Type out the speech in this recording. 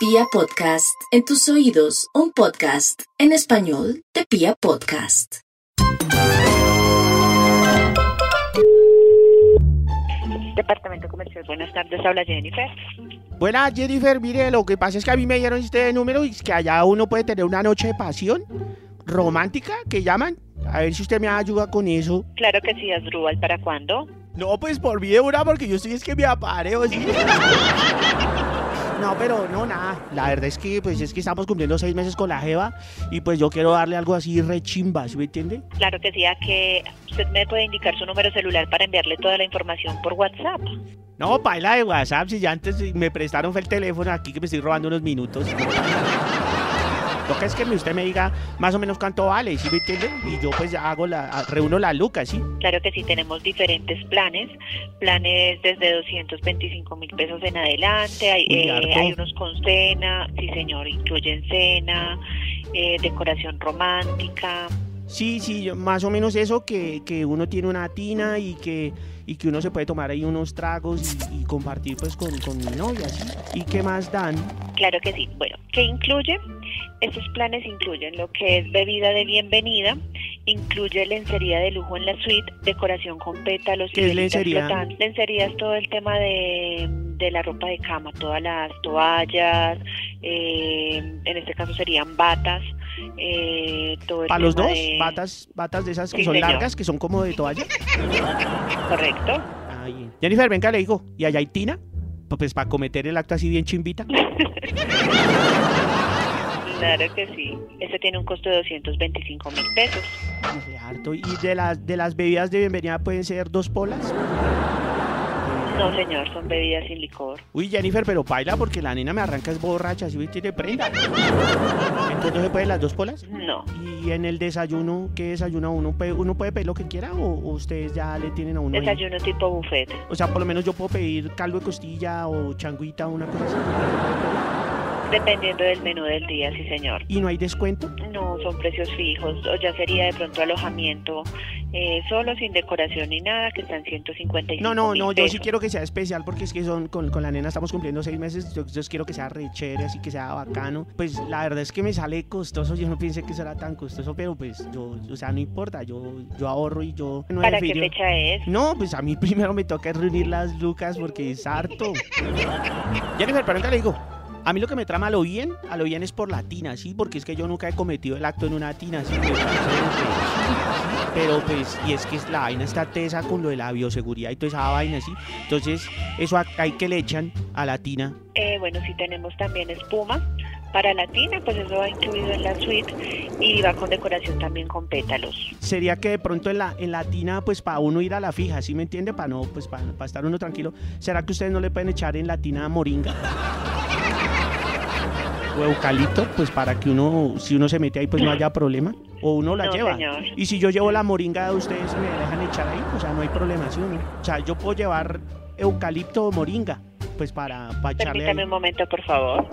Pia Podcast, en tus oídos, un podcast en español de Pia Podcast. Departamento Comercial, buenas tardes, habla Jennifer. Buenas, Jennifer. Mire, lo que pasa es que a mí me dieron este número y es que allá uno puede tener una noche de pasión romántica, que llaman. A ver si usted me ayuda con eso. Claro que sí, Asdrúbal, ¿para cuándo? No, pues por mí de una, porque yo estoy es que me apareo, ¿sí? No, pero no, nada. La verdad es que, pues, es que estamos cumpliendo seis meses con la Jeva y pues yo quiero darle algo así rechimba, ¿sí me entiende? Claro que sí, a que usted me puede indicar su número celular para enviarle toda la información por WhatsApp. No, paila de WhatsApp, si ya antes me prestaron fue el teléfono aquí que me estoy robando unos minutos. Que es que usted me diga más o menos cuánto vale, ¿sí me entiende? Y yo pues ya hago la, reúno la lucas, ¿sí? Claro que sí, tenemos diferentes planes, planes desde 225 mil pesos en adelante, hay, eh, hay unos con cena, sí señor, incluyen cena, eh, decoración romántica. Sí, sí, más o menos eso, que, que uno tiene una tina y que, y que uno se puede tomar ahí unos tragos y, y compartir pues con, con mi novia, ¿sí? ¿Y qué más dan? Claro que sí. Bueno, ¿qué incluye? Estos planes incluyen lo que es bebida de bienvenida, incluye lencería de lujo en la suite, decoración con pétalos ¿Qué y lencería? flotantes. Lencería es todo el tema de, de la ropa de cama, todas las toallas, eh, en este caso serían batas, eh, todo el ¿Para los dos? de- ¿Batas, batas de esas que Sí, son señor. largas, que son como de toalla? Correcto. Ay, Jennifer, venga, le digo, ¿y allá hay tina? Pues para cometer el acto así bien chimbita. Claro que sí. Este tiene un costo de 225 mil pesos. Dice, harto. ¿Y de las, de las bebidas de bienvenida pueden ser dos polas? No, señor, son bebidas sin licor. Uy, Jennifer, pero baila porque la nena me arranca es borracha, si tiene prenda. Entonces no se pueden las dos polas. No. Y en el desayuno, ¿qué desayuna uno? ¿Puede- ¿Uno puede pedir lo que quiera o, o ustedes ya le tienen a uno? ahí? Desayuno tipo buffet. O sea, por lo menos yo puedo pedir caldo de costilla o changuita o una cosa así. Dependiendo del menú del día, sí, señor. ¿Y no hay descuento? No, son precios fijos. O ya sería de pronto alojamiento eh, solo, sin decoración ni nada, que están 155 No, no, no, yo sí quiero que sea especial porque es que son con, con la nena estamos cumpliendo seis meses, yo, yo quiero que sea re chévere, así que sea bacano. Pues la verdad es que me sale costoso, yo no pensé que eso era tan costoso, pero pues yo, o sea, no importa, yo, yo ahorro y yo... no ¿Para qué fecha es? No, pues a mí primero me toca reunir las lucas porque es harto. Jennifer, pero le digo. A mí lo que me trama a lo bien, a lo bien es por la tina, ¿sí? Porque es que yo nunca he cometido el acto en una tina, ¿sí? Pero pues, y es que la vaina está tesa con lo de la bioseguridad y toda esa vaina, ¿sí? Entonces, eso hay que le echan a la tina. Eh, bueno, sí tenemos también espuma. Para la tina, pues eso va incluido en la suite y va con decoración también con pétalos. Sería que de pronto en la, en la tina, pues para uno ir a la fija, ¿sí me entiende? Para no, pues para estar uno tranquilo. ¿Será que ustedes no le pueden echar en la tina moringa? O eucalipto, pues para que uno, si uno se mete ahí, pues no haya problema. O uno la No, lleva. señor. Y si yo llevo la moringa, ustedes me dejan echar ahí, o sea, no hay problema, ¿sí o no? O sea, yo puedo llevar eucalipto o moringa, pues para, para echarle Permítame ahí. un momento, por favor.